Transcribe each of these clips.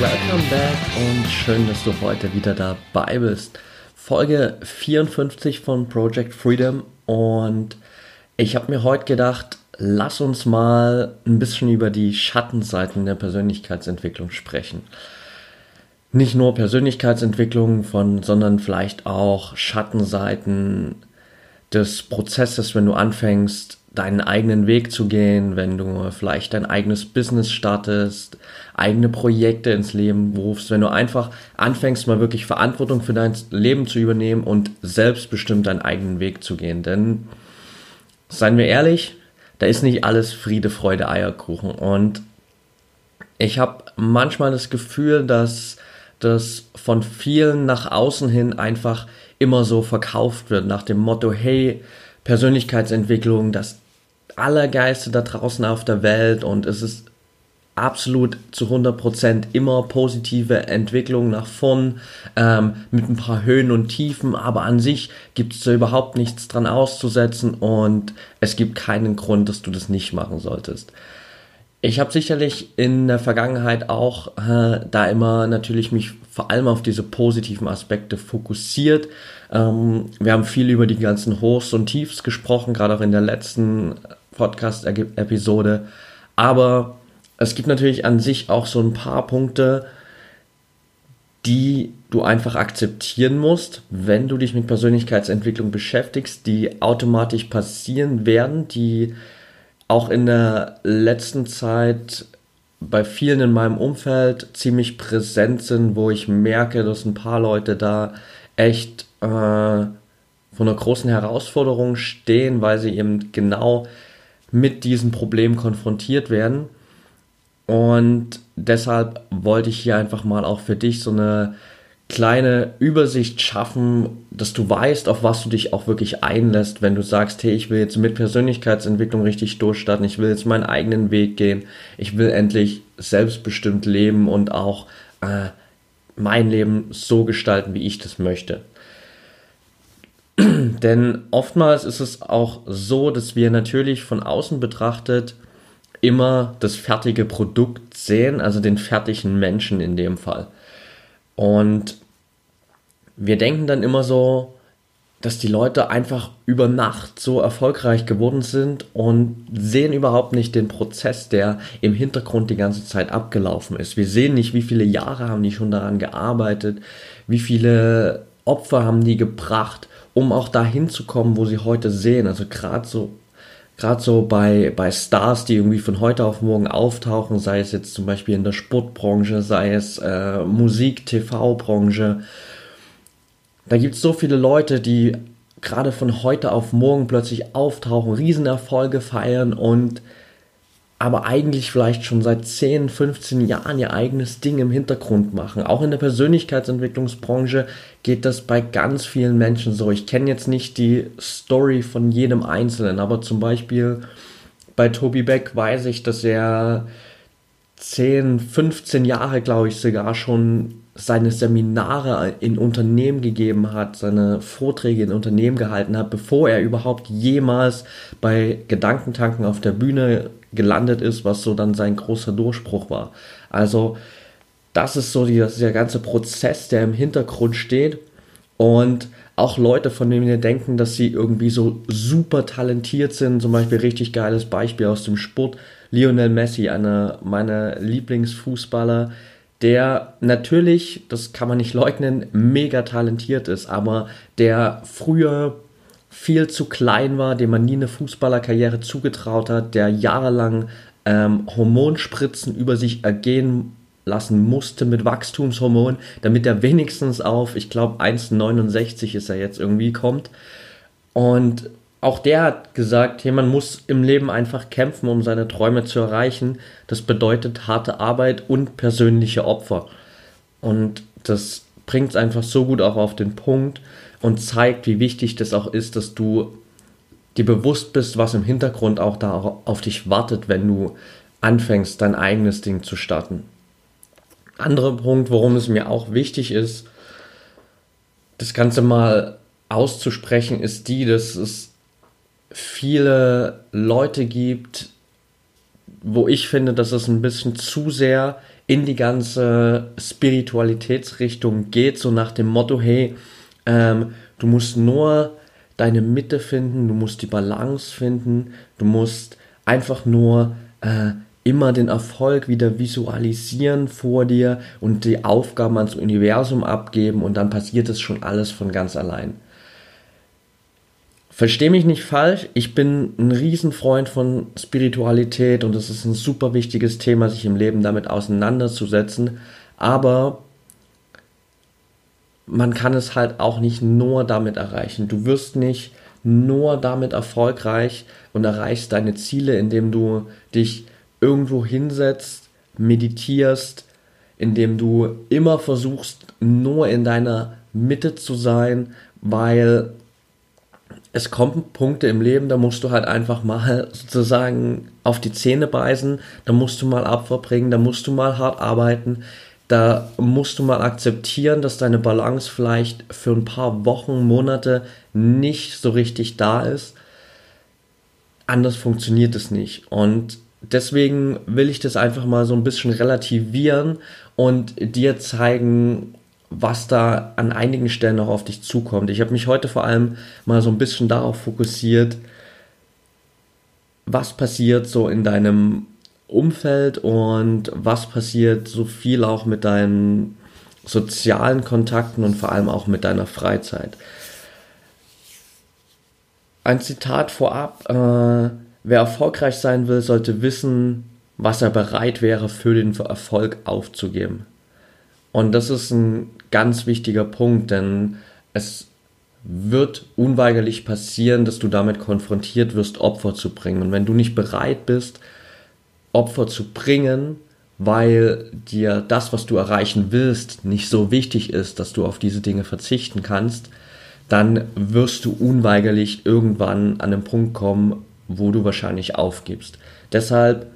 Welcome back und schön, dass du heute wieder dabei bist. Folge 54 von Project Freedom und ich habe mir heute gedacht, lass uns mal ein bisschen über die Schattenseiten der Persönlichkeitsentwicklung sprechen. Nicht nur Persönlichkeitsentwicklung von, sondern vielleicht auch Schattenseiten des Prozesses, wenn du anfängst, deinen eigenen Weg zu gehen, wenn du vielleicht dein eigenes Business startest, eigene Projekte ins Leben rufst, wenn du einfach anfängst, mal wirklich Verantwortung für dein Leben zu übernehmen und selbstbestimmt deinen eigenen Weg zu gehen. Denn, seien wir ehrlich, da ist nicht alles Friede, Freude, Eierkuchen. Und ich habe manchmal das Gefühl, dass das von vielen nach außen hin einfach immer so verkauft wird, nach dem Motto, hey, Persönlichkeitsentwicklung, das Allergeiste da draußen auf der Welt und es ist absolut zu 100% immer positive Entwicklung nach vorn ähm, mit ein paar Höhen und Tiefen, aber an sich gibt es da überhaupt nichts dran auszusetzen und es gibt keinen Grund, dass du das nicht machen solltest. Ich habe sicherlich in der Vergangenheit auch äh, da immer natürlich mich vor allem auf diese positiven Aspekte fokussiert. Ähm, wir haben viel über die ganzen Hochs und Tiefs gesprochen, gerade auch in der letzten Podcast-Episode. Aber es gibt natürlich an sich auch so ein paar Punkte, die du einfach akzeptieren musst, wenn du dich mit Persönlichkeitsentwicklung beschäftigst, die automatisch passieren werden, die auch in der letzten Zeit bei vielen in meinem Umfeld ziemlich präsent sind, wo ich merke, dass ein paar Leute da echt äh, vor einer großen Herausforderung stehen, weil sie eben genau mit diesem Problem konfrontiert werden. Und deshalb wollte ich hier einfach mal auch für dich so eine kleine Übersicht schaffen, dass du weißt, auf was du dich auch wirklich einlässt, wenn du sagst, hey, ich will jetzt mit Persönlichkeitsentwicklung richtig durchstarten, ich will jetzt meinen eigenen Weg gehen, ich will endlich selbstbestimmt leben und auch äh, mein Leben so gestalten, wie ich das möchte. Denn oftmals ist es auch so, dass wir natürlich von außen betrachtet immer das fertige Produkt sehen, also den fertigen Menschen in dem Fall. Und wir denken dann immer so, dass die Leute einfach über Nacht so erfolgreich geworden sind und sehen überhaupt nicht den Prozess, der im Hintergrund die ganze Zeit abgelaufen ist. Wir sehen nicht, wie viele Jahre haben die schon daran gearbeitet, wie viele Opfer haben die gebracht, um auch dahin zu kommen, wo sie heute sehen. Also gerade so gerade so bei, bei Stars, die irgendwie von heute auf morgen auftauchen, sei es jetzt zum Beispiel in der Sportbranche, sei es äh, Musik, TV-Branche, da gibt es so viele Leute, die gerade von heute auf morgen plötzlich auftauchen, Riesenerfolge feiern und aber eigentlich vielleicht schon seit 10, 15 Jahren ihr eigenes Ding im Hintergrund machen. Auch in der Persönlichkeitsentwicklungsbranche geht das bei ganz vielen Menschen so. Ich kenne jetzt nicht die Story von jedem Einzelnen, aber zum Beispiel bei Toby Beck weiß ich, dass er 10, 15 Jahre, glaube ich, sogar schon seine Seminare in Unternehmen gegeben hat, seine Vorträge in Unternehmen gehalten hat, bevor er überhaupt jemals bei Gedankentanken auf der Bühne gelandet ist, was so dann sein großer Durchbruch war. Also das ist so die, der ganze Prozess, der im Hintergrund steht und auch Leute, von denen wir denken, dass sie irgendwie so super talentiert sind, zum Beispiel richtig geiles Beispiel aus dem Sport, Lionel Messi, einer meiner Lieblingsfußballer, der natürlich, das kann man nicht leugnen, mega talentiert ist, aber der früher viel zu klein war, dem man nie eine Fußballerkarriere zugetraut hat, der jahrelang ähm, Hormonspritzen über sich ergehen lassen musste mit Wachstumshormon, damit er wenigstens auf, ich glaube, 1,69 ist er jetzt irgendwie kommt. Und auch der hat gesagt, hey, man muss im Leben einfach kämpfen, um seine Träume zu erreichen. Das bedeutet harte Arbeit und persönliche Opfer. Und das bringt es einfach so gut auch auf den Punkt und zeigt, wie wichtig das auch ist, dass du dir bewusst bist, was im Hintergrund auch da auf dich wartet, wenn du anfängst, dein eigenes Ding zu starten. Anderer Punkt, worum es mir auch wichtig ist, das Ganze mal auszusprechen, ist die, dass es viele Leute gibt, wo ich finde, dass es ein bisschen zu sehr in die ganze Spiritualitätsrichtung geht, so nach dem Motto, hey, ähm, du musst nur deine Mitte finden, du musst die Balance finden, du musst einfach nur äh, immer den Erfolg wieder visualisieren vor dir und die Aufgaben ans Universum abgeben und dann passiert es schon alles von ganz allein. Versteh mich nicht falsch, ich bin ein Riesenfreund von Spiritualität und es ist ein super wichtiges Thema, sich im Leben damit auseinanderzusetzen, aber man kann es halt auch nicht nur damit erreichen. Du wirst nicht nur damit erfolgreich und erreichst deine Ziele, indem du dich irgendwo hinsetzt, meditierst, indem du immer versuchst, nur in deiner Mitte zu sein, weil es kommen Punkte im Leben, da musst du halt einfach mal sozusagen auf die Zähne beißen, da musst du mal Opfer bringen, da musst du mal hart arbeiten, da musst du mal akzeptieren, dass deine Balance vielleicht für ein paar Wochen, Monate nicht so richtig da ist. Anders funktioniert es nicht. Und deswegen will ich das einfach mal so ein bisschen relativieren und dir zeigen, was da an einigen Stellen noch auf dich zukommt. Ich habe mich heute vor allem mal so ein bisschen darauf fokussiert, was passiert so in deinem Umfeld und was passiert so viel auch mit deinen sozialen Kontakten und vor allem auch mit deiner Freizeit. Ein Zitat vorab, äh, wer erfolgreich sein will, sollte wissen, was er bereit wäre für den Erfolg aufzugeben. Und das ist ein ganz wichtiger Punkt, denn es wird unweigerlich passieren, dass du damit konfrontiert wirst, Opfer zu bringen. Und wenn du nicht bereit bist, Opfer zu bringen, weil dir das, was du erreichen willst, nicht so wichtig ist, dass du auf diese Dinge verzichten kannst, dann wirst du unweigerlich irgendwann an den Punkt kommen, wo du wahrscheinlich aufgibst. Deshalb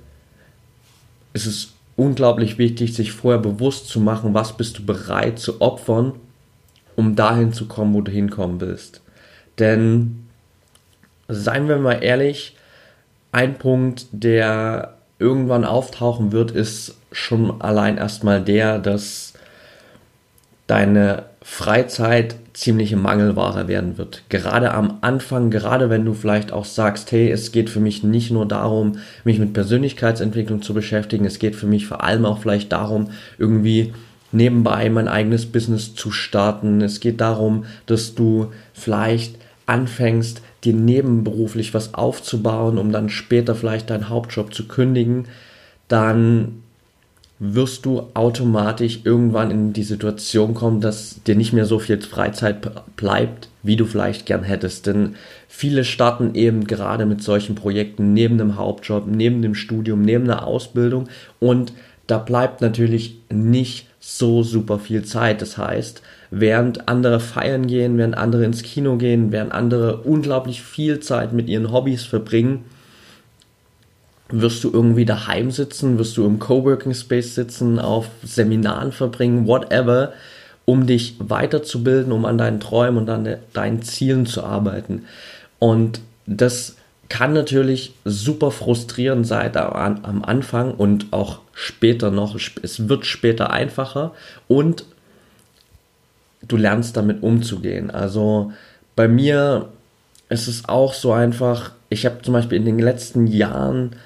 ist es unglaublich wichtig, sich vorher bewusst zu machen, was bist du bereit zu opfern, um dahin zu kommen, wo du hinkommen willst. Denn, seien wir mal ehrlich, ein Punkt, der irgendwann auftauchen wird, ist schon allein erstmal der, dass deine Freizeit ziemliche Mangelware werden wird. Gerade am Anfang, gerade wenn du vielleicht auch sagst, hey, es geht für mich nicht nur darum, mich mit Persönlichkeitsentwicklung zu beschäftigen, es geht für mich vor allem auch vielleicht darum, irgendwie nebenbei mein eigenes Business zu starten. Es geht darum, dass du vielleicht anfängst, dir nebenberuflich was aufzubauen, um dann später vielleicht deinen Hauptjob zu kündigen, dann wirst du automatisch irgendwann in die Situation kommen, dass dir nicht mehr so viel Freizeit bleibt, wie du vielleicht gern hättest. Denn viele starten eben gerade mit solchen Projekten neben dem Hauptjob, neben dem Studium, neben der Ausbildung und da bleibt natürlich nicht so super viel Zeit. Das heißt, während andere feiern gehen, während andere ins Kino gehen, während andere unglaublich viel Zeit mit ihren Hobbys verbringen, wirst du irgendwie daheim sitzen, wirst du im Coworking Space sitzen, auf Seminaren verbringen, whatever, um dich weiterzubilden, um an deinen Träumen und an deinen Zielen zu arbeiten. Und das kann natürlich super frustrierend sein am Anfang und auch später noch. Es wird später einfacher und du lernst damit umzugehen. Also bei mir ist es auch so einfach, ich habe zum Beispiel in den letzten Jahren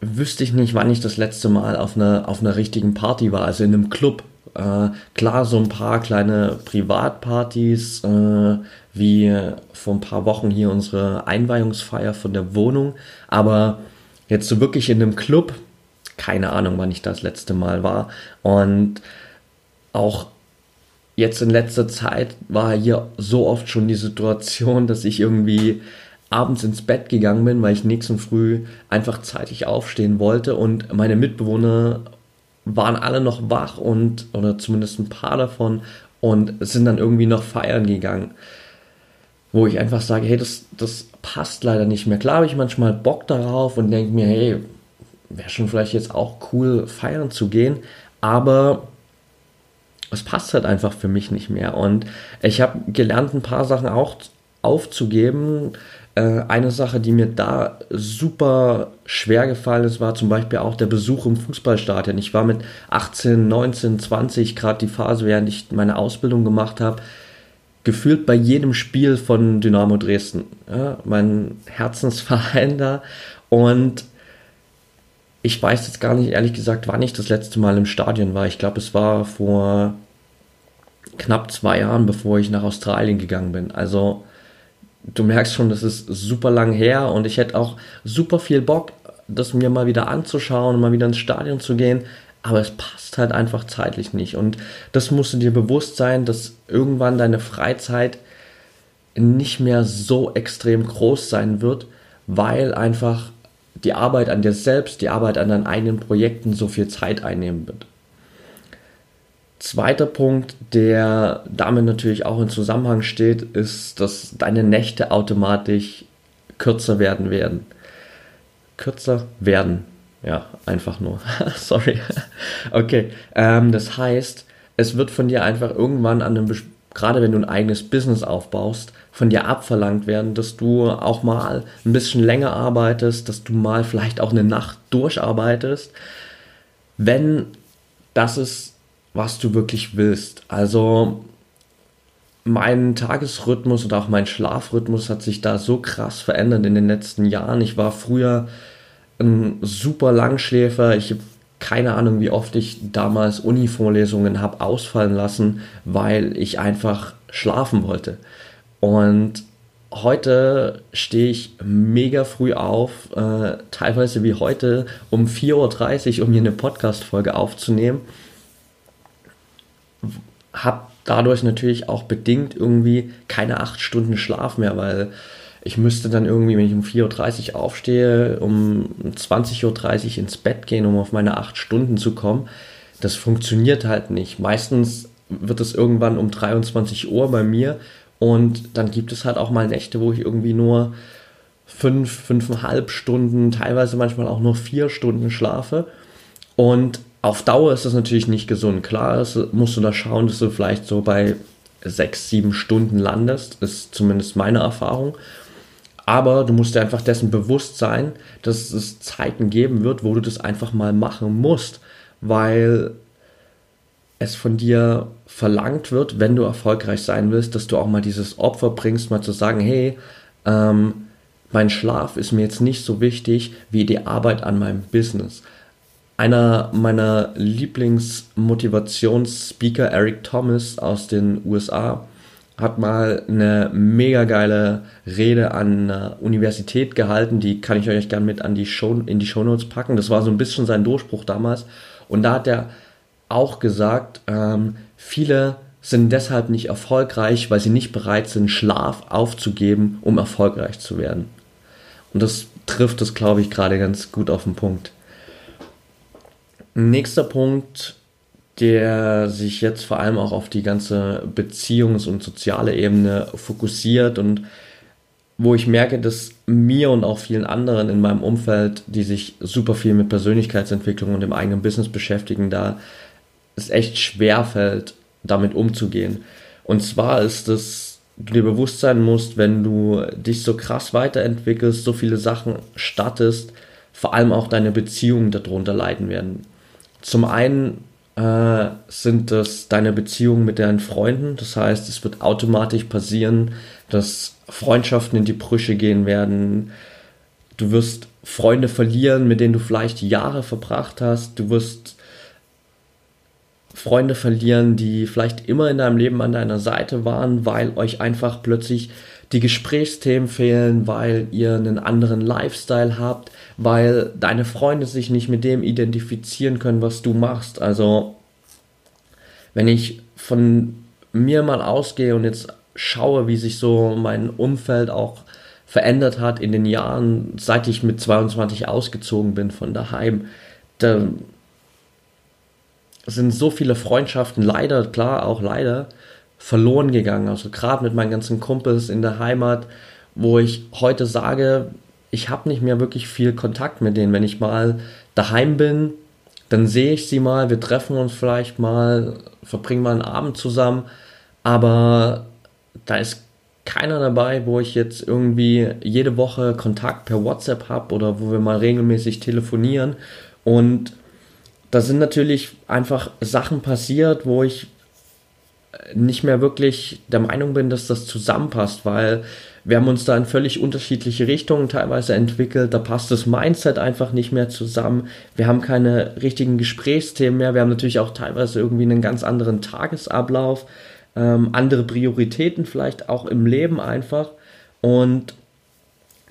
wüsste ich nicht, wann ich das letzte Mal auf einer, auf einer richtigen Party war, also in einem Club. Äh, klar, so ein paar kleine Privatpartys, äh, wie vor ein paar Wochen hier unsere Einweihungsfeier von der Wohnung, aber jetzt so wirklich in einem Club, keine Ahnung, wann ich das letzte Mal war. Und auch jetzt in letzter Zeit war hier so oft schon die Situation, dass ich irgendwie abends ins Bett gegangen bin, weil ich nächsten Früh einfach zeitig aufstehen wollte und meine Mitbewohner waren alle noch wach und, oder zumindest ein paar davon, und sind dann irgendwie noch feiern gegangen. Wo ich einfach sage, hey, das, das passt leider nicht mehr. Klar habe ich manchmal Bock darauf und denke mir, hey, wäre schon vielleicht jetzt auch cool, feiern zu gehen, aber es passt halt einfach für mich nicht mehr. Und ich habe gelernt, ein paar Sachen auch aufzugeben. Äh, eine Sache, die mir da super schwer gefallen ist, war zum Beispiel auch der Besuch im Fußballstadion. Ich war mit 18, 19, 20, gerade die Phase, während ich meine Ausbildung gemacht habe, gefühlt bei jedem Spiel von Dynamo Dresden. Ja, mein Herzensverein da. Und ich weiß jetzt gar nicht, ehrlich gesagt, wann ich das letzte Mal im Stadion war. Ich glaube, es war vor knapp zwei Jahren, bevor ich nach Australien gegangen bin. Also du merkst schon, das ist super lang her und ich hätte auch super viel Bock, das mir mal wieder anzuschauen, mal wieder ins Stadion zu gehen. Aber es passt halt einfach zeitlich nicht. Und das musst du dir bewusst sein, dass irgendwann deine Freizeit nicht mehr so extrem groß sein wird, weil einfach die Arbeit an dir selbst, die Arbeit an deinen eigenen Projekten so viel Zeit einnehmen wird. Zweiter Punkt, der damit natürlich auch in Zusammenhang steht, ist, dass deine Nächte automatisch kürzer werden werden. Kürzer werden. Ja, einfach nur. Sorry. okay. Ähm, das heißt, es wird von dir einfach irgendwann an einem, gerade wenn du ein eigenes Business aufbaust, von dir abverlangt werden, dass du auch mal ein bisschen länger arbeitest, dass du mal vielleicht auch eine Nacht durcharbeitest, wenn das ist was du wirklich willst. Also mein Tagesrhythmus und auch mein Schlafrhythmus hat sich da so krass verändert in den letzten Jahren. Ich war früher ein super Langschläfer. Ich habe keine Ahnung, wie oft ich damals Uni-Vorlesungen habe ausfallen lassen, weil ich einfach schlafen wollte. Und heute stehe ich mega früh auf, äh, teilweise wie heute um 4.30 Uhr, um hier eine Podcast-Folge aufzunehmen habe dadurch natürlich auch bedingt irgendwie keine acht Stunden Schlaf mehr, weil ich müsste dann irgendwie, wenn ich um 4.30 Uhr aufstehe, um 20.30 Uhr ins Bett gehen, um auf meine acht Stunden zu kommen. Das funktioniert halt nicht. Meistens wird es irgendwann um 23 Uhr bei mir und dann gibt es halt auch mal Nächte, wo ich irgendwie nur fünf, fünfeinhalb Stunden, teilweise manchmal auch nur vier Stunden schlafe. Und auf Dauer ist das natürlich nicht gesund. Klar ist, musst du da schauen, dass du vielleicht so bei sechs, sieben Stunden landest, ist zumindest meine Erfahrung. Aber du musst dir einfach dessen bewusst sein, dass es Zeiten geben wird, wo du das einfach mal machen musst, weil es von dir verlangt wird, wenn du erfolgreich sein willst, dass du auch mal dieses Opfer bringst, mal zu sagen, hey, ähm, mein Schlaf ist mir jetzt nicht so wichtig wie die Arbeit an meinem Business. Einer meiner Lieblingsmotivationsspeaker, Eric Thomas aus den USA, hat mal eine mega geile Rede an einer Universität gehalten. Die kann ich euch gerne mit an die Show, in die Shownotes packen. Das war so ein bisschen sein Durchbruch damals. Und da hat er auch gesagt, ähm, viele sind deshalb nicht erfolgreich, weil sie nicht bereit sind, Schlaf aufzugeben, um erfolgreich zu werden. Und das trifft es, glaube ich, gerade ganz gut auf den Punkt. Nächster Punkt, der sich jetzt vor allem auch auf die ganze Beziehungs- und soziale Ebene fokussiert und wo ich merke, dass mir und auch vielen anderen in meinem Umfeld, die sich super viel mit Persönlichkeitsentwicklung und dem eigenen Business beschäftigen, da es echt schwer fällt, damit umzugehen. Und zwar ist es, du dir bewusst sein musst, wenn du dich so krass weiterentwickelst, so viele Sachen startest, vor allem auch deine Beziehungen darunter leiden werden. Zum einen äh, sind das deine Beziehungen mit deinen Freunden. Das heißt, es wird automatisch passieren, dass Freundschaften in die Brüche gehen werden. Du wirst Freunde verlieren, mit denen du vielleicht Jahre verbracht hast. Du wirst Freunde verlieren, die vielleicht immer in deinem Leben an deiner Seite waren, weil euch einfach plötzlich die Gesprächsthemen fehlen, weil ihr einen anderen Lifestyle habt, weil deine Freunde sich nicht mit dem identifizieren können, was du machst. Also, wenn ich von mir mal ausgehe und jetzt schaue, wie sich so mein Umfeld auch verändert hat in den Jahren, seit ich mit 22 ausgezogen bin von daheim, da sind so viele Freundschaften leider, klar, auch leider, verloren gegangen. Also gerade mit meinen ganzen Kumpels in der Heimat, wo ich heute sage, ich habe nicht mehr wirklich viel Kontakt mit denen. Wenn ich mal daheim bin, dann sehe ich sie mal, wir treffen uns vielleicht mal, verbringen mal einen Abend zusammen, aber da ist keiner dabei, wo ich jetzt irgendwie jede Woche Kontakt per WhatsApp habe oder wo wir mal regelmäßig telefonieren. Und da sind natürlich einfach Sachen passiert, wo ich nicht mehr wirklich der Meinung bin, dass das zusammenpasst, weil wir haben uns da in völlig unterschiedliche Richtungen teilweise entwickelt. Da passt das Mindset einfach nicht mehr zusammen. Wir haben keine richtigen Gesprächsthemen mehr. Wir haben natürlich auch teilweise irgendwie einen ganz anderen Tagesablauf, ähm, andere Prioritäten vielleicht auch im Leben einfach. Und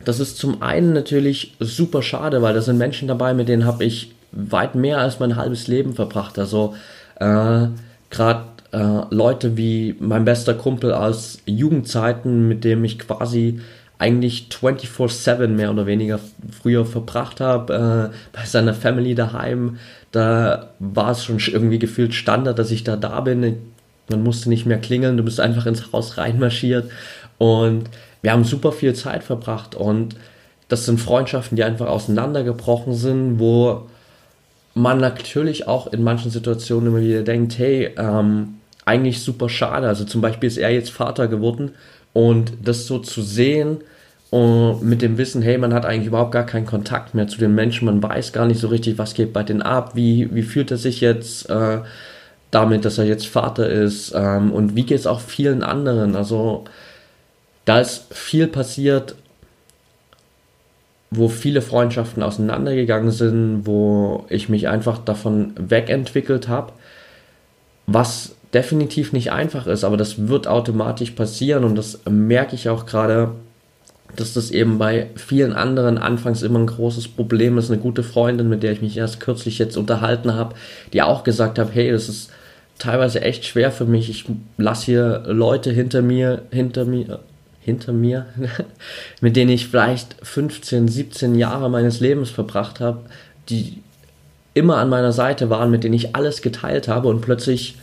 das ist zum einen natürlich super schade, weil da sind Menschen dabei, mit denen habe ich weit mehr als mein halbes Leben verbracht. Also äh, gerade äh, Leute wie mein bester Kumpel aus Jugendzeiten, mit dem ich quasi eigentlich 24-7 mehr oder weniger früher verbracht habe, äh, bei seiner Family daheim. Da war es schon irgendwie gefühlt Standard, dass ich da da bin. Man musste nicht mehr klingeln, du bist einfach ins Haus reinmarschiert und wir haben super viel Zeit verbracht und das sind Freundschaften, die einfach auseinandergebrochen sind, wo man natürlich auch in manchen Situationen immer wieder denkt, hey, ähm, eigentlich super schade. Also zum Beispiel ist er jetzt Vater geworden und das so zu sehen und mit dem Wissen, hey, man hat eigentlich überhaupt gar keinen Kontakt mehr zu den Menschen, man weiß gar nicht so richtig, was geht bei denen ab, wie, wie fühlt er sich jetzt äh, damit, dass er jetzt Vater ist ähm, und wie geht es auch vielen anderen. Also da ist viel passiert, wo viele Freundschaften auseinandergegangen sind, wo ich mich einfach davon wegentwickelt habe, was definitiv nicht einfach ist, aber das wird automatisch passieren und das merke ich auch gerade, dass das eben bei vielen anderen anfangs immer ein großes Problem ist. Eine gute Freundin, mit der ich mich erst kürzlich jetzt unterhalten habe, die auch gesagt hat, hey, das ist teilweise echt schwer für mich. Ich lasse hier Leute hinter mir, hinter mir, hinter mir, mit denen ich vielleicht 15, 17 Jahre meines Lebens verbracht habe, die immer an meiner Seite waren, mit denen ich alles geteilt habe und plötzlich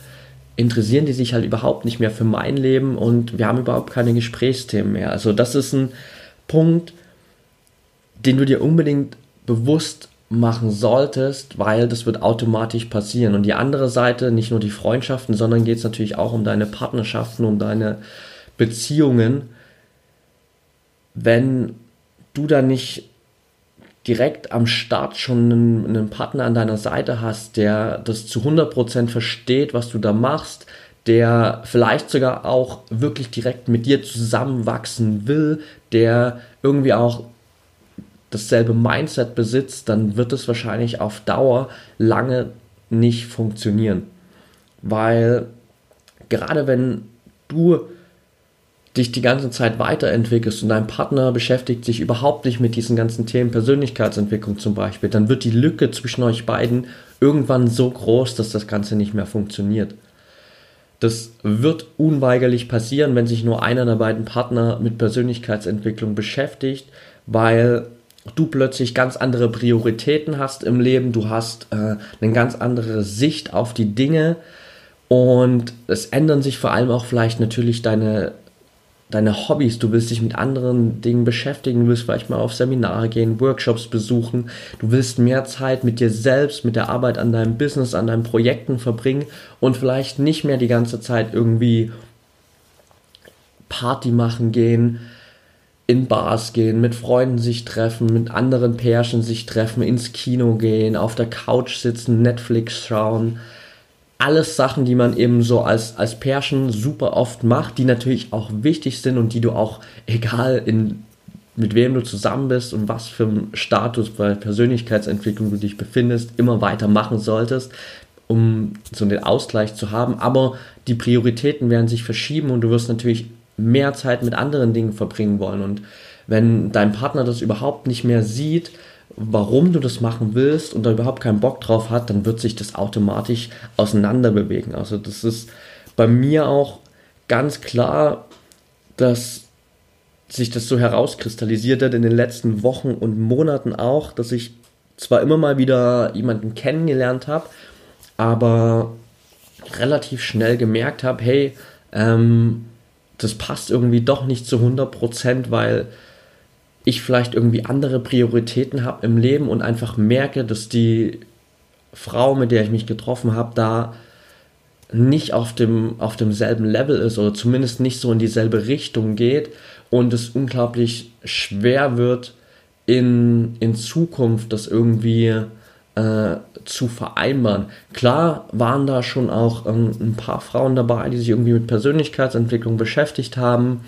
interessieren die sich halt überhaupt nicht mehr für mein Leben und wir haben überhaupt keine Gesprächsthemen mehr. Also das ist ein Punkt, den du dir unbedingt bewusst machen solltest, weil das wird automatisch passieren. Und die andere Seite, nicht nur die Freundschaften, sondern geht es natürlich auch um deine Partnerschaften, um deine Beziehungen. Wenn du da nicht direkt am Start schon einen, einen, Partner an deiner Seite hast, der das zu 100% versteht, was du da machst, der vielleicht sogar auch wirklich direkt mit dir zusammenwachsen will, der irgendwie auch dasselbe Mindset besitzt, dann wird es wahrscheinlich auf Dauer lange nicht funktionieren. Weil gerade wenn du dich die ganze Zeit weiterentwickelst und dein Partner beschäftigt sich überhaupt nicht mit diesen ganzen Themen, Persönlichkeitsentwicklung zum Beispiel, dann wird die Lücke zwischen euch beiden irgendwann so groß, dass das Ganze nicht mehr funktioniert. Das wird unweigerlich passieren, wenn sich nur einer der beiden Partner mit Persönlichkeitsentwicklung beschäftigt, weil du plötzlich ganz andere Prioritäten hast im Leben, du hast äh, eine ganz andere Sicht auf die Dinge und es ändern sich vor allem auch vielleicht natürlich deine deine Hobbys, du willst dich mit anderen Dingen beschäftigen, du willst vielleicht mal auf Seminare gehen, Workshops besuchen, du willst mehr Zeit mit dir selbst, mit der Arbeit an deinem Business, an deinen Projekten verbringen und vielleicht nicht mehr die ganze Zeit irgendwie Party machen gehen, in Bars gehen, mit Freunden sich treffen, mit anderen Pärchen sich treffen, ins Kino gehen, auf der Couch sitzen, Netflix schauen alles Sachen, die man eben so als, als Pärchen super oft macht, die natürlich auch wichtig sind und die du auch, egal in, mit wem du zusammen bist und was für einen Status bei Persönlichkeitsentwicklung du dich befindest, immer weiter machen solltest, um so den Ausgleich zu haben. Aber die Prioritäten werden sich verschieben und du wirst natürlich mehr Zeit mit anderen Dingen verbringen wollen. Und wenn dein Partner das überhaupt nicht mehr sieht, warum du das machen willst und da überhaupt keinen Bock drauf hat, dann wird sich das automatisch auseinander bewegen. Also das ist bei mir auch ganz klar, dass sich das so herauskristallisiert hat in den letzten Wochen und Monaten auch, dass ich zwar immer mal wieder jemanden kennengelernt habe, aber relativ schnell gemerkt habe, hey, ähm, das passt irgendwie doch nicht zu 100%, weil ich vielleicht irgendwie andere Prioritäten habe im Leben und einfach merke, dass die Frau, mit der ich mich getroffen habe, da nicht auf, dem, auf demselben Level ist oder zumindest nicht so in dieselbe Richtung geht und es unglaublich schwer wird, in, in Zukunft das irgendwie äh, zu vereinbaren. Klar waren da schon auch ähm, ein paar Frauen dabei, die sich irgendwie mit Persönlichkeitsentwicklung beschäftigt haben,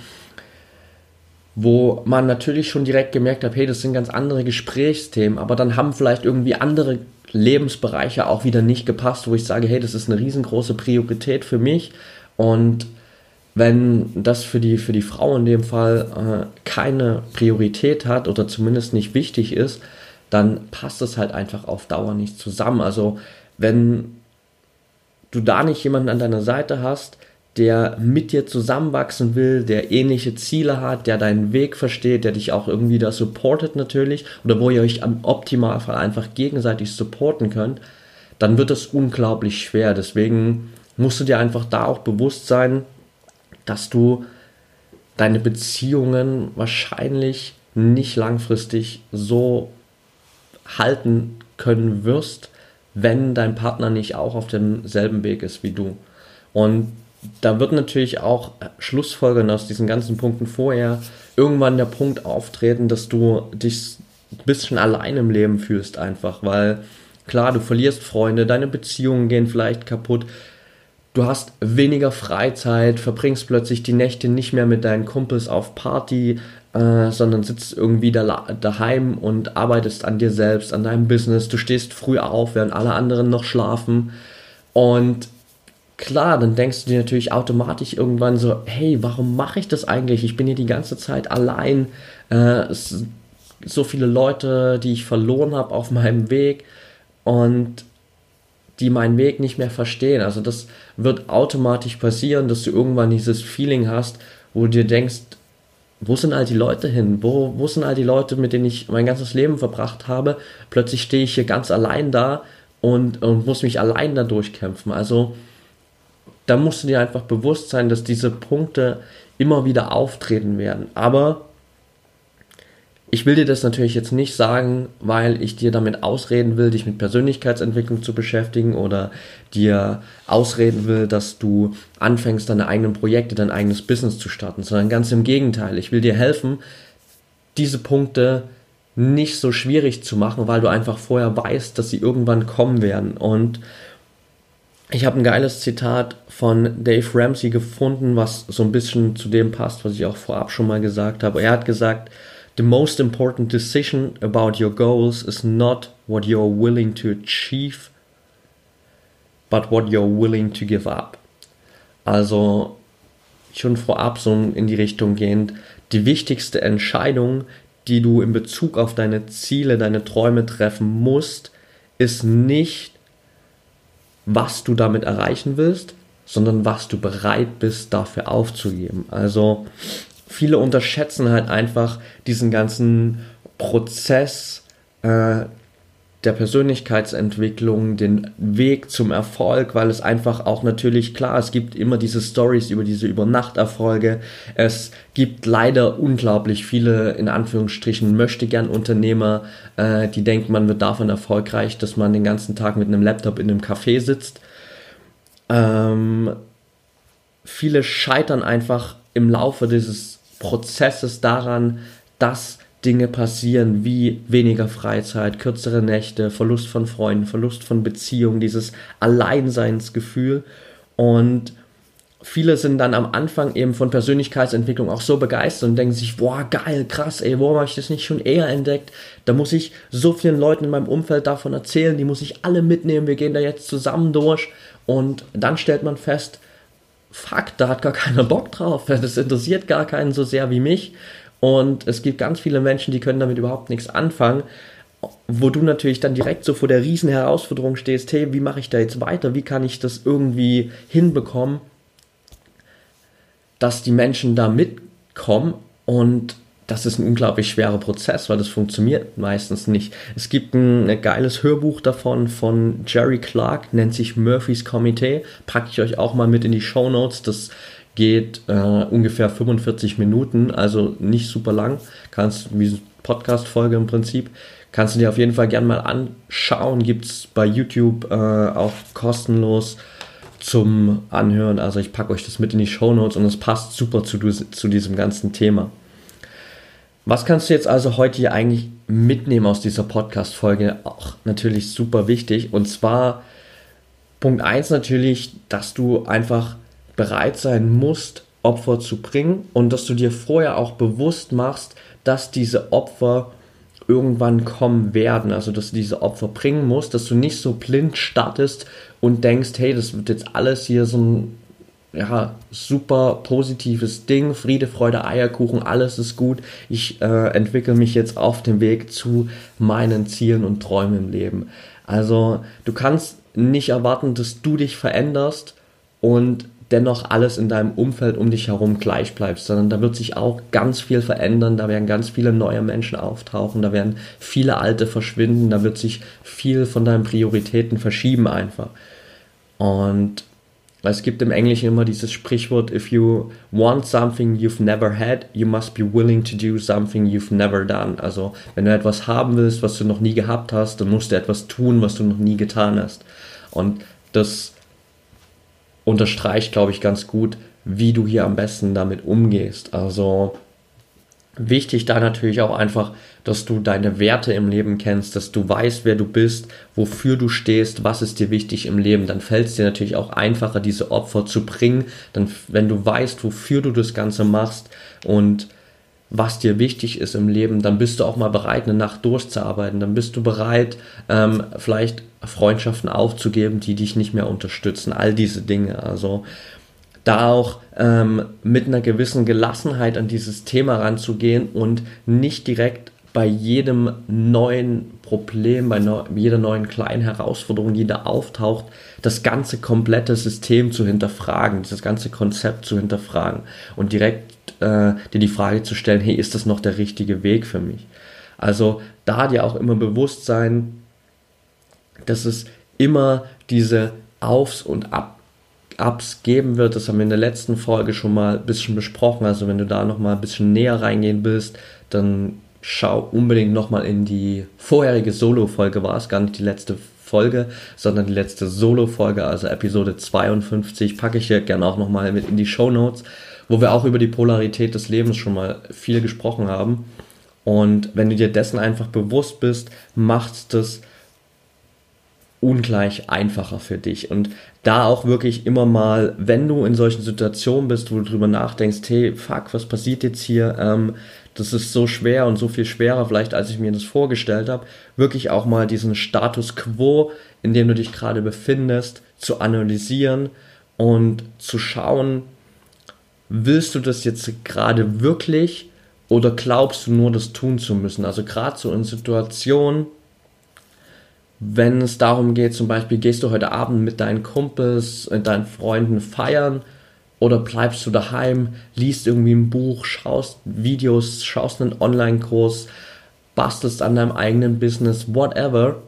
wo man natürlich schon direkt gemerkt hat, hey, das sind ganz andere Gesprächsthemen, aber dann haben vielleicht irgendwie andere Lebensbereiche auch wieder nicht gepasst, wo ich sage, hey, das ist eine riesengroße Priorität für mich und wenn das für die, für die Frau in dem Fall äh, keine Priorität hat oder zumindest nicht wichtig ist, dann passt es halt einfach auf Dauer nicht zusammen. Also wenn du da nicht jemanden an deiner Seite hast, der mit dir zusammenwachsen will, der ähnliche Ziele hat, der deinen Weg versteht, der dich auch irgendwie da supportet natürlich oder wo ihr euch am Optimalfall einfach gegenseitig supporten könnt, dann wird es unglaublich schwer. Deswegen musst du dir einfach da auch bewusst sein, dass du deine Beziehungen wahrscheinlich nicht langfristig so halten können wirst, wenn dein Partner nicht auch auf demselben Weg ist wie du. Und da wird natürlich auch Schlussfolgern aus diesen ganzen Punkten vorher irgendwann der Punkt auftreten, dass du dich ein bisschen allein im Leben fühlst einfach, weil klar, du verlierst Freunde, deine Beziehungen gehen vielleicht kaputt, du hast weniger Freizeit, verbringst plötzlich die Nächte nicht mehr mit deinen Kumpels auf Party, äh, sondern sitzt irgendwie da, daheim und arbeitest an dir selbst, an deinem Business. Du stehst früh auf, während alle anderen noch schlafen. Und klar, dann denkst du dir natürlich automatisch irgendwann so, hey, warum mache ich das eigentlich? Ich bin hier die ganze Zeit allein. Äh, so viele Leute, die ich verloren habe auf meinem Weg und die meinen Weg nicht mehr verstehen. Also das wird automatisch passieren, dass du irgendwann dieses Feeling hast, wo du dir denkst, wo sind all die Leute hin? Wo, wo sind all die Leute, mit denen ich mein ganzes Leben verbracht habe? Plötzlich stehe ich hier ganz allein da und, und muss mich allein da durchkämpfen. Also da musst du dir einfach bewusst sein, dass diese Punkte immer wieder auftreten werden. Aber ich will dir das natürlich jetzt nicht sagen, weil ich dir damit ausreden will, dich mit Persönlichkeitsentwicklung zu beschäftigen oder dir ausreden will, dass du anfängst, deine eigenen Projekte, dein eigenes Business zu starten, sondern ganz im Gegenteil. Ich will dir helfen, diese Punkte nicht so schwierig zu machen, weil du einfach vorher weißt, dass sie irgendwann kommen werden. Und ich habe ein geiles Zitat von Dave Ramsey gefunden, was so ein bisschen zu dem passt, was ich auch vorab schon mal gesagt habe. Er hat gesagt, The most important decision about your goals is not what you're willing to achieve, but what you're willing to give up. Also schon vorab so in die Richtung gehend, die wichtigste Entscheidung, die du in Bezug auf deine Ziele, deine Träume treffen musst, ist nicht, was du damit erreichen willst, sondern was du bereit bist dafür aufzugeben. Also viele unterschätzen halt einfach diesen ganzen Prozess äh, der Persönlichkeitsentwicklung, den Weg zum Erfolg, weil es einfach auch natürlich klar, es gibt immer diese Stories über diese Übernachterfolge. Es gibt leider unglaublich viele in Anführungsstrichen möchte gern Unternehmer, äh, die denken, man wird davon erfolgreich, dass man den ganzen Tag mit einem Laptop in einem Café sitzt. Ähm, viele scheitern einfach im Laufe dieses Prozesses daran, dass Dinge passieren wie weniger Freizeit, kürzere Nächte, Verlust von Freunden, Verlust von Beziehungen, dieses Alleinseinsgefühl. Und viele sind dann am Anfang eben von Persönlichkeitsentwicklung auch so begeistert und denken sich, boah, geil, krass, ey, warum habe ich das nicht schon eher entdeckt? Da muss ich so vielen Leuten in meinem Umfeld davon erzählen, die muss ich alle mitnehmen, wir gehen da jetzt zusammen durch. Und dann stellt man fest, fuck, da hat gar keiner Bock drauf. Das interessiert gar keinen so sehr wie mich. Und es gibt ganz viele Menschen, die können damit überhaupt nichts anfangen. Wo du natürlich dann direkt so vor der riesen Herausforderung stehst, hey, wie mache ich da jetzt weiter? Wie kann ich das irgendwie hinbekommen, dass die Menschen da mitkommen? Und das ist ein unglaublich schwerer Prozess, weil das funktioniert meistens nicht. Es gibt ein, geiles Hörbuch davon von Jerry Clark, nennt sich Murphys Komitee. Packe ich euch auch mal mit in die Show Notes. Das geht äh, ungefähr 45 Minuten, also nicht super lang. Kannst wie Podcast-Folge im Prinzip. Kannst du dir auf jeden Fall gerne mal anschauen. Gibt es bei YouTube äh, auch kostenlos zum Anhören. Also ich packe euch das mit in die Show Notes und es passt super zu, zu diesem ganzen Thema. Was kannst du jetzt also heute hier eigentlich mitnehmen aus dieser Podcast-Folge? Auch natürlich super wichtig. Und zwar Punkt 1 natürlich, dass du einfach bereit sein musst, Opfer zu bringen und dass du dir vorher auch bewusst machst, dass diese Opfer irgendwann kommen werden, also dass du diese Opfer bringen musst, dass du nicht so blind startest und denkst, hey, das wird jetzt alles hier so ein ja, super positives Ding, Friede, Freude, Eierkuchen, alles ist gut. Ich äh, entwickle mich jetzt auf dem Weg zu meinen Zielen und Träumen im Leben. Also du kannst nicht erwarten, dass du dich veränderst und dennoch alles in deinem Umfeld um dich herum gleich bleibst, sondern da wird sich auch ganz viel verändern, da werden ganz viele neue Menschen auftauchen, da werden viele alte verschwinden, da wird sich viel von deinen Prioritäten verschieben einfach. Und es gibt im Englischen immer dieses Sprichwort, if you want something you've never had, you must be willing to do something you've never done. Also, wenn du etwas haben willst, was du noch nie gehabt hast, dann musst du etwas tun, was du noch nie getan hast. Und das unterstreicht, glaube ich, ganz gut, wie du hier am besten damit umgehst. Also, wichtig da natürlich auch einfach, dass du deine Werte im Leben kennst, dass du weißt, wer du bist, wofür du stehst, was ist dir wichtig im Leben. Dann fällt es dir natürlich auch einfacher, diese Opfer zu bringen. Dann, wenn du weißt, wofür du das Ganze machst und was dir wichtig ist im Leben, dann bist du auch mal bereit, eine Nacht durchzuarbeiten. Dann bist du bereit, ähm, vielleicht Freundschaften aufzugeben, die dich nicht mehr unterstützen. All diese Dinge. Also da auch ähm, mit einer gewissen Gelassenheit an dieses Thema ranzugehen und nicht direkt bei jedem neuen Problem, bei neu, jeder neuen kleinen Herausforderung, die da auftaucht, das ganze komplette System zu hinterfragen, dieses ganze Konzept zu hinterfragen und direkt äh, dir die Frage zu stellen, hey, ist das noch der richtige Weg für mich? Also da dir auch immer bewusst sein, dass es immer diese Aufs und Ab Ups geben wird. Das haben wir in der letzten Folge schon mal ein bisschen besprochen. Also wenn du da noch mal ein bisschen näher reingehen willst, dann schau unbedingt noch mal in die vorherige Solo-Folge. War es gar nicht die letzte Folge, sondern die letzte Solo-Folge, also Episode 52, packe ich hier gerne auch noch mal mit in die Show Notes, wo wir auch über die Polarität des Lebens schon mal viel gesprochen haben. Und wenn du dir dessen einfach bewusst bist, macht das ungleich einfacher für dich. Und da auch wirklich immer mal, wenn du in solchen Situationen bist, wo du drüber nachdenkst, hey, fuck, was passiert jetzt hier? Ähm, das ist so schwer und so viel schwerer vielleicht, als ich mir das vorgestellt habe, wirklich auch mal diesen Status quo, in dem du dich gerade befindest, zu analysieren und zu schauen, willst du das jetzt gerade wirklich oder glaubst du nur, das tun zu müssen? Also gerade so in Situationen, wenn es darum geht, zum Beispiel, gehst du heute Abend mit deinen Kumpels, mit deinen Freunden feiern oder bleibst du daheim, liest irgendwie ein Buch, schaust Videos, schaust einen Online-Kurs, bastelst an deinem eigenen Business, whatever.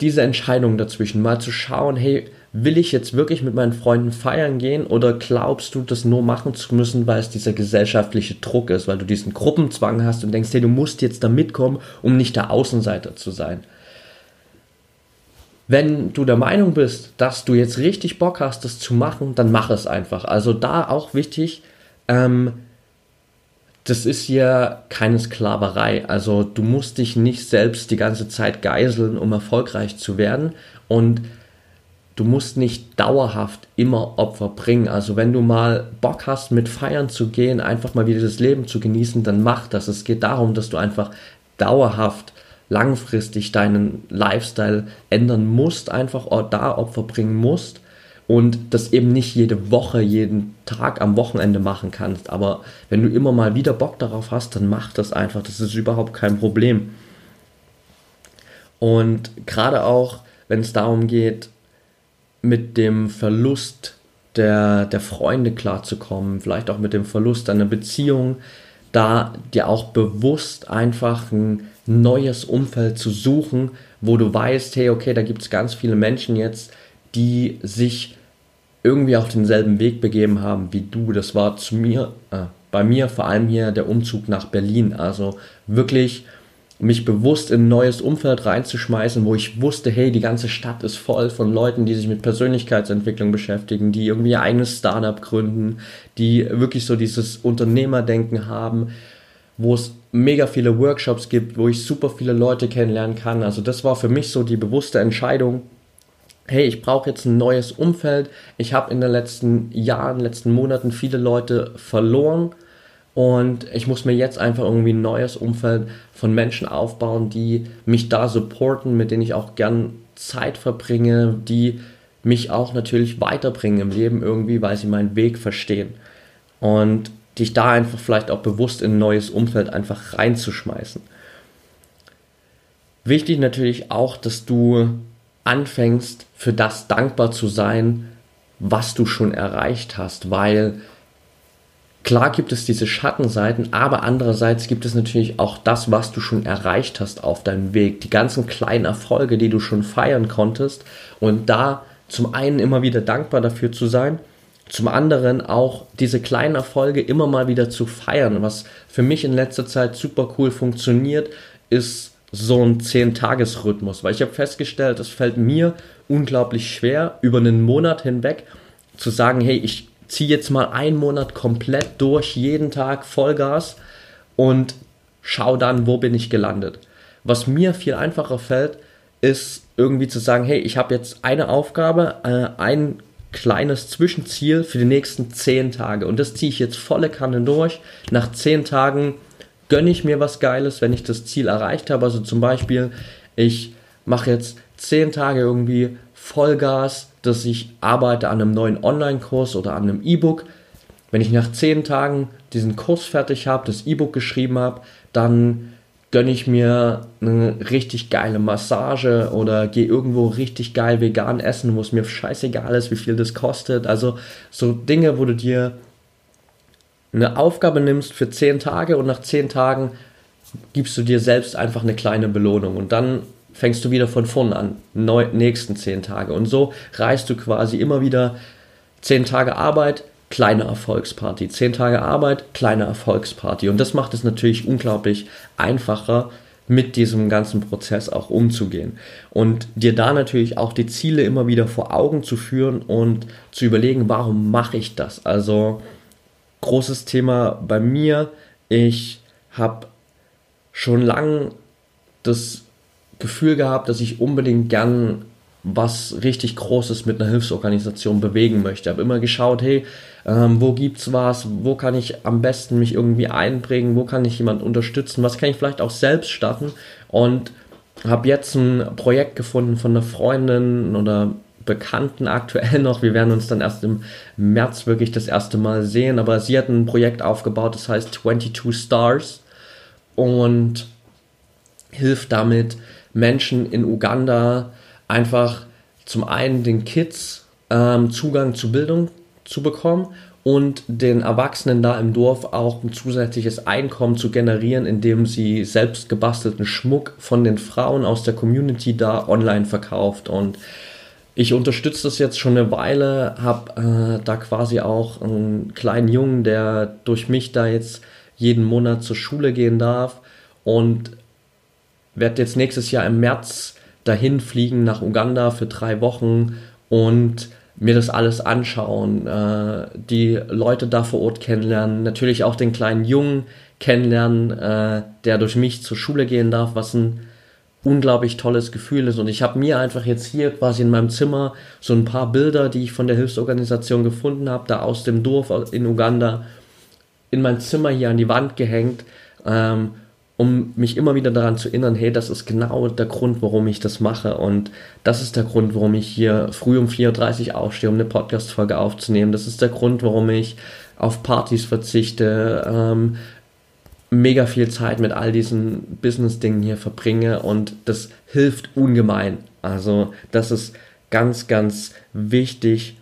Diese Entscheidung dazwischen, mal zu schauen, hey, will ich jetzt wirklich mit meinen Freunden feiern gehen oder glaubst du, das nur machen zu müssen, weil es dieser gesellschaftliche Druck ist, weil du diesen Gruppenzwang hast und denkst, hey, du musst jetzt da mitkommen, um nicht der Außenseiter zu sein. Wenn du der Meinung bist, dass du jetzt richtig Bock hast, das zu machen, dann mach es einfach. Also da auch wichtig, ähm, das ist ja keine Sklaverei. Also du musst dich nicht selbst die ganze Zeit geiseln, um erfolgreich zu werden. Und du musst nicht dauerhaft immer Opfer bringen. Also wenn du mal Bock hast, mit Feiern zu gehen, einfach mal wieder das Leben zu genießen, dann mach das. Es geht darum, dass du einfach dauerhaft, langfristig deinen Lifestyle ändern musst, einfach da Opfer bringen musst und das eben nicht jede Woche, jeden Tag am Wochenende machen kannst. Aber wenn du immer mal wieder Bock darauf hast, dann mach das einfach. Das ist überhaupt kein Problem. Und gerade auch, wenn es darum geht, mit dem Verlust der, der Freunde klarzukommen, vielleicht auch mit dem Verlust einer Beziehung, da dir auch bewusst einfach ein neues Umfeld zu suchen, wo du weißt, hey, okay, da gibt es ganz viele Menschen jetzt, die sich irgendwie auf denselben Weg begeben haben wie du. Das war zu mir, äh, bei mir vor allem hier der Umzug nach Berlin. Also wirklich mich bewusst in ein neues Umfeld reinzuschmeißen, wo ich wusste, hey, die ganze Stadt ist voll von Leuten, die sich mit Persönlichkeitsentwicklung beschäftigen, die irgendwie ihr eigenes Startup gründen, die wirklich so dieses Unternehmerdenken haben, wo es mega viele Workshops gibt, wo ich super viele Leute kennenlernen kann. Also das war für mich so die bewusste Entscheidung, hey, ich brauche jetzt ein neues Umfeld. Ich habe in den letzten Jahren, letzten Monaten viele Leute verloren und ich muss mir jetzt einfach irgendwie ein neues Umfeld von Menschen aufbauen, die mich da supporten, mit denen ich auch gern Zeit verbringe, die mich auch natürlich weiterbringen im Leben irgendwie, weil sie meinen Weg verstehen. Und dich da einfach vielleicht auch bewusst in ein neues Umfeld einfach reinzuschmeißen. Wichtig natürlich auch, dass du anfängst, für das dankbar zu sein, was du schon erreicht hast, weil Klar gibt es diese Schattenseiten, aber andererseits gibt es natürlich auch das, was du schon erreicht hast auf deinem Weg. Die ganzen kleinen Erfolge, die du schon feiern konntest. Und da zum einen immer wieder dankbar dafür zu sein, zum anderen auch diese kleinen Erfolge immer mal wieder zu feiern. Was für mich in letzter Zeit super cool funktioniert, ist so ein 10-Tages-Rhythmus. Weil ich habe festgestellt, es fällt mir unglaublich schwer, über einen Monat hinweg zu sagen, hey, ich ziehe jetzt mal einen Monat komplett durch, jeden Tag Vollgas und schau dann, wo bin ich gelandet. Was mir viel einfacher fällt, ist irgendwie zu sagen, hey, ich habe jetzt eine Aufgabe, äh, ein kleines Zwischenziel für die nächsten zehn Tage und das ziehe ich jetzt volle Kanne durch. Nach zehn Tagen gönne ich mir was Geiles, wenn ich das Ziel erreicht habe. Also zum Beispiel, ich mache jetzt zehn Tage irgendwie Vollgas, dass ich arbeite an einem neuen Online-Kurs oder an einem E-Book. Wenn ich nach zehn Tagen diesen Kurs fertig habe, das E-Book geschrieben habe, dann gönne ich mir eine richtig geile Massage oder gehe irgendwo richtig geil vegan essen, wo es mir scheißegal ist, wie viel das kostet. Also so Dinge, wo du dir eine Aufgabe nimmst für zehn Tage und nach zehn Tagen gibst du dir selbst einfach eine kleine Belohnung und dann fängst du wieder von vorn an, neu, nächsten zehn Tage. Und so reist du quasi immer wieder zehn Tage Arbeit, kleine Erfolgsparty, zehn Tage Arbeit, kleine Erfolgsparty. Und das macht es natürlich unglaublich einfacher, mit diesem ganzen Prozess auch umzugehen. Und dir da natürlich auch die Ziele immer wieder vor Augen zu führen und zu überlegen, warum mache ich das? Also großes Thema bei mir. Ich habe schon lange das Gefühl gehabt, dass ich unbedingt gern was richtig Großes mit einer Hilfsorganisation bewegen möchte. Habe immer geschaut, hey, ähm, wo gibt's was, wo kann ich am besten mich irgendwie einbringen, wo kann ich jemand unterstützen, was kann ich vielleicht auch selbst starten? Und habe jetzt ein Projekt gefunden von einer Freundin oder Bekannten aktuell noch. Wir werden uns dann erst im März wirklich das erste Mal sehen, aber sie hat ein Projekt aufgebaut, das heißt 22 Stars und hilft damit Menschen in Uganda einfach zum einen den Kids ähm, Zugang zu Bildung zu bekommen und den Erwachsenen da im Dorf auch ein zusätzliches Einkommen zu generieren, indem sie selbst gebastelten Schmuck von den Frauen aus der Community da online verkauft. Und ich unterstütze das jetzt schon eine Weile, habe äh, da quasi auch einen kleinen Jungen, der durch mich da jetzt jeden Monat zur Schule gehen darf und werde jetzt nächstes Jahr im März dahin fliegen nach Uganda für drei Wochen und mir das alles anschauen, äh, die Leute da vor Ort kennenlernen, natürlich auch den kleinen Jungen kennenlernen, äh, der durch mich zur Schule gehen darf, was ein unglaublich tolles Gefühl ist. Und ich habe mir einfach jetzt hier quasi in meinem Zimmer so ein paar Bilder, die ich von der Hilfsorganisation gefunden habe, da aus dem Dorf in Uganda, in mein Zimmer hier an die Wand gehängt. Ähm, um mich immer wieder daran zu erinnern, hey, das ist genau der Grund, warum ich das mache. Und das ist der Grund, warum ich hier früh um 4.30 Uhr aufstehe, um eine Podcast-Folge aufzunehmen. Das ist der Grund, warum ich auf Partys verzichte, ähm, mega viel Zeit mit all diesen Business-Dingen hier verbringe und das hilft ungemein. Also das ist ganz, ganz wichtig,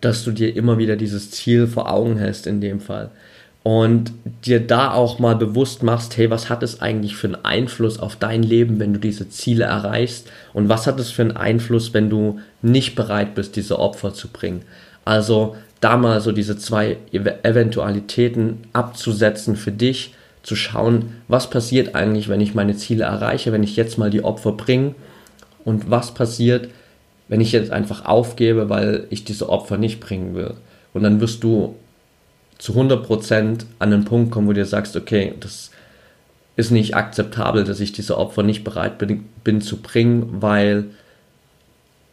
dass du dir immer wieder dieses Ziel vor Augen hältst in dem Fall. Und dir da auch mal bewusst machst, hey, was hat es eigentlich für einen Einfluss auf dein Leben, wenn du diese Ziele erreichst und was hat es für einen Einfluss, wenn du nicht bereit bist, diese Opfer zu bringen. Also da mal so diese zwei Eventualitäten abzusetzen für dich, zu schauen, was passiert eigentlich, wenn ich meine Ziele erreiche, wenn ich jetzt mal die Opfer bringe und was passiert, wenn ich jetzt einfach aufgebe, weil ich diese Opfer nicht bringen will. Und dann wirst du zu 100% an den Punkt kommen, wo du dir sagst, okay, das ist nicht akzeptabel, dass ich diese Opfer nicht bereit bin, bin zu bringen, weil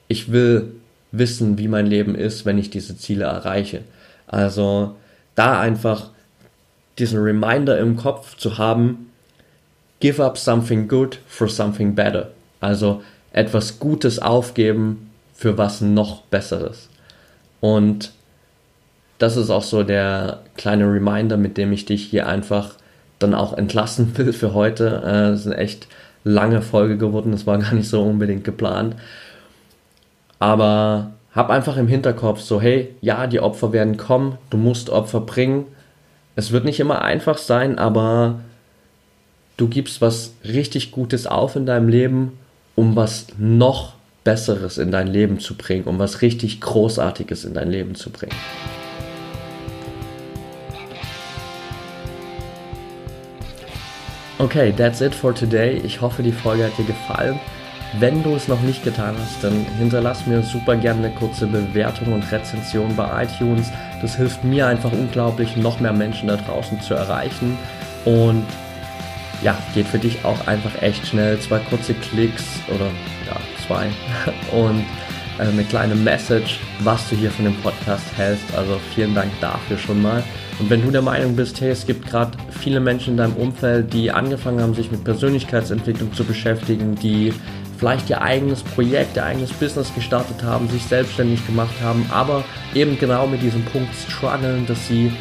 ich will wissen, wie mein Leben ist, wenn ich diese Ziele erreiche. Also da einfach diesen Reminder im Kopf zu haben, give up something good for something better. Also etwas Gutes aufgeben für was noch Besseres. Und das ist auch so der kleine Reminder, mit dem ich dich hier einfach dann auch entlassen will für heute. Äh, es ist eine echt lange Folge geworden, das war gar nicht so unbedingt geplant. Aber hab einfach im Hinterkopf so, hey, ja, die Opfer werden kommen, du musst Opfer bringen. Es wird nicht immer einfach sein, aber du gibst was richtig Gutes auf in deinem Leben, um was noch Besseres in dein Leben zu bringen, um was richtig Großartiges in dein Leben zu bringen. Okay, that's it for today. Ich hoffe, die Folge hat dir gefallen. Wenn du es noch nicht getan hast, dann hinterlass mir super gerne eine kurze Bewertung und Rezension bei iTunes. Das hilft mir einfach unglaublich, noch mehr Menschen da draußen zu erreichen. Und ja, geht für dich auch einfach echt schnell. Zwei kurze Klicks oder ja, zwei. Und äh, eine kleine Message, was du hier von dem Podcast hältst. Also vielen Dank dafür schon mal. Und wenn du der Meinung bist, hey, es gibt gerade viele Menschen in deinem Umfeld, die angefangen haben, sich mit Persönlichkeitsentwicklung zu beschäftigen, die vielleicht ihr eigenes Projekt, ihr eigenes Business gestartet haben, sich selbstständig gemacht haben, aber eben genau mit diesem Punkt strugglen, dass sie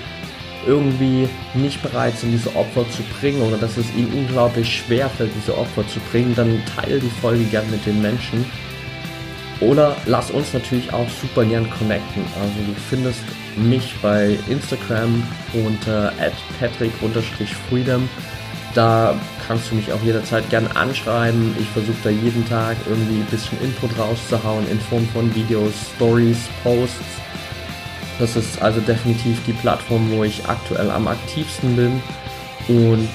irgendwie nicht bereit sind, diese Opfer zu bringen oder dass es ihnen unglaublich schwer fällt, diese Opfer zu bringen, dann teile die Folge gern mit den Menschen. Oder lass uns natürlich auch super gern connecten. Also du findest mich bei Instagram unter patrick-freedom. Da kannst du mich auch jederzeit gerne anschreiben. Ich versuche da jeden Tag irgendwie ein bisschen Input rauszuhauen in Form von Videos, Stories, Posts. Das ist also definitiv die Plattform, wo ich aktuell am aktivsten bin. Und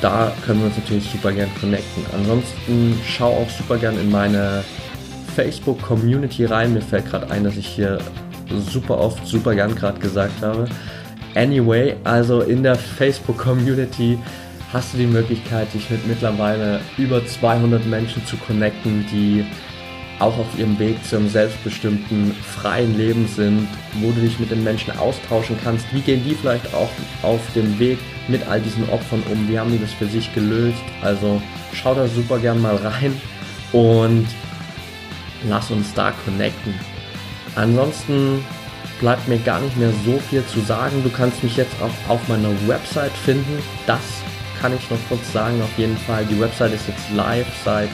da können wir uns natürlich super gern connecten. Ansonsten schau auch super gern in meine Facebook-Community rein. Mir fällt gerade ein, dass ich hier super oft super gern gerade gesagt habe. Anyway, also in der Facebook-Community hast du die Möglichkeit, dich mit mittlerweile über 200 Menschen zu connecten, die auch auf ihrem Weg zum selbstbestimmten, freien Leben sind, wo du dich mit den Menschen austauschen kannst. Wie gehen die vielleicht auch auf dem Weg mit all diesen Opfern um? Wie haben die das für sich gelöst? Also schau da super gern mal rein und lass uns da connecten. Ansonsten bleibt mir gar nicht mehr so viel zu sagen. Du kannst mich jetzt auch auf meiner Website finden. Das kann ich noch kurz sagen. Auf jeden Fall, die Website ist jetzt live seit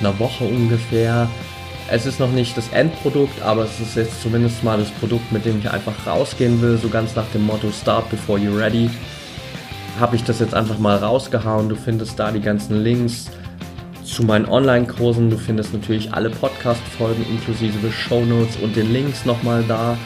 einer Woche ungefähr. Es ist noch nicht das Endprodukt, aber es ist jetzt zumindest mal das Produkt, mit dem ich einfach rausgehen will. So ganz nach dem Motto Start before you're ready. Habe ich das jetzt einfach mal rausgehauen. Du findest da die ganzen Links zu meinen Online-Kursen. Du findest natürlich alle Podcast-Folgen inklusive Shownotes und den Links nochmal da.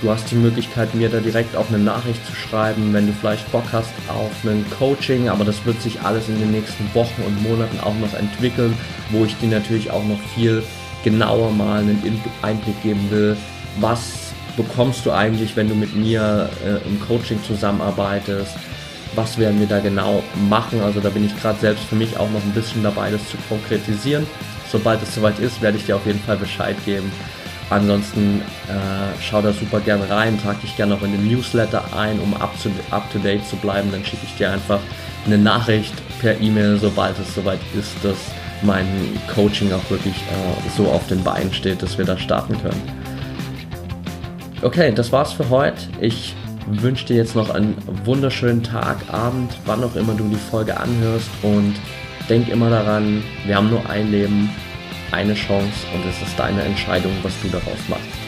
Du hast die Möglichkeit, mir da direkt auch eine Nachricht zu schreiben, wenn du vielleicht Bock hast auf ein Coaching, aber das wird sich alles in den nächsten Wochen und Monaten auch noch entwickeln, wo ich dir natürlich auch noch viel genauer mal einen Einblick geben will, was bekommst du eigentlich, wenn du mit mir äh, im Coaching zusammenarbeitest, was werden wir da genau machen. Also da bin ich gerade selbst für mich auch noch ein bisschen dabei, das zu konkretisieren. Sobald es soweit ist, werde ich dir auf jeden Fall Bescheid geben. Ansonsten äh, schau da super gern rein, trag dich gerne noch in den Newsletter ein, um up to, up to date zu bleiben. Dann schicke ich dir einfach eine Nachricht per E-Mail, sobald es soweit ist, dass mein Coaching auch wirklich äh, so auf den Beinen steht, dass wir da starten können. Okay, das war's für heute. Ich wünsche dir jetzt noch einen wunderschönen Tag, Abend, wann auch immer du die Folge anhörst und denk immer daran, wir haben nur ein Leben, eine Chance und es ist deine Entscheidung, was du daraus machst.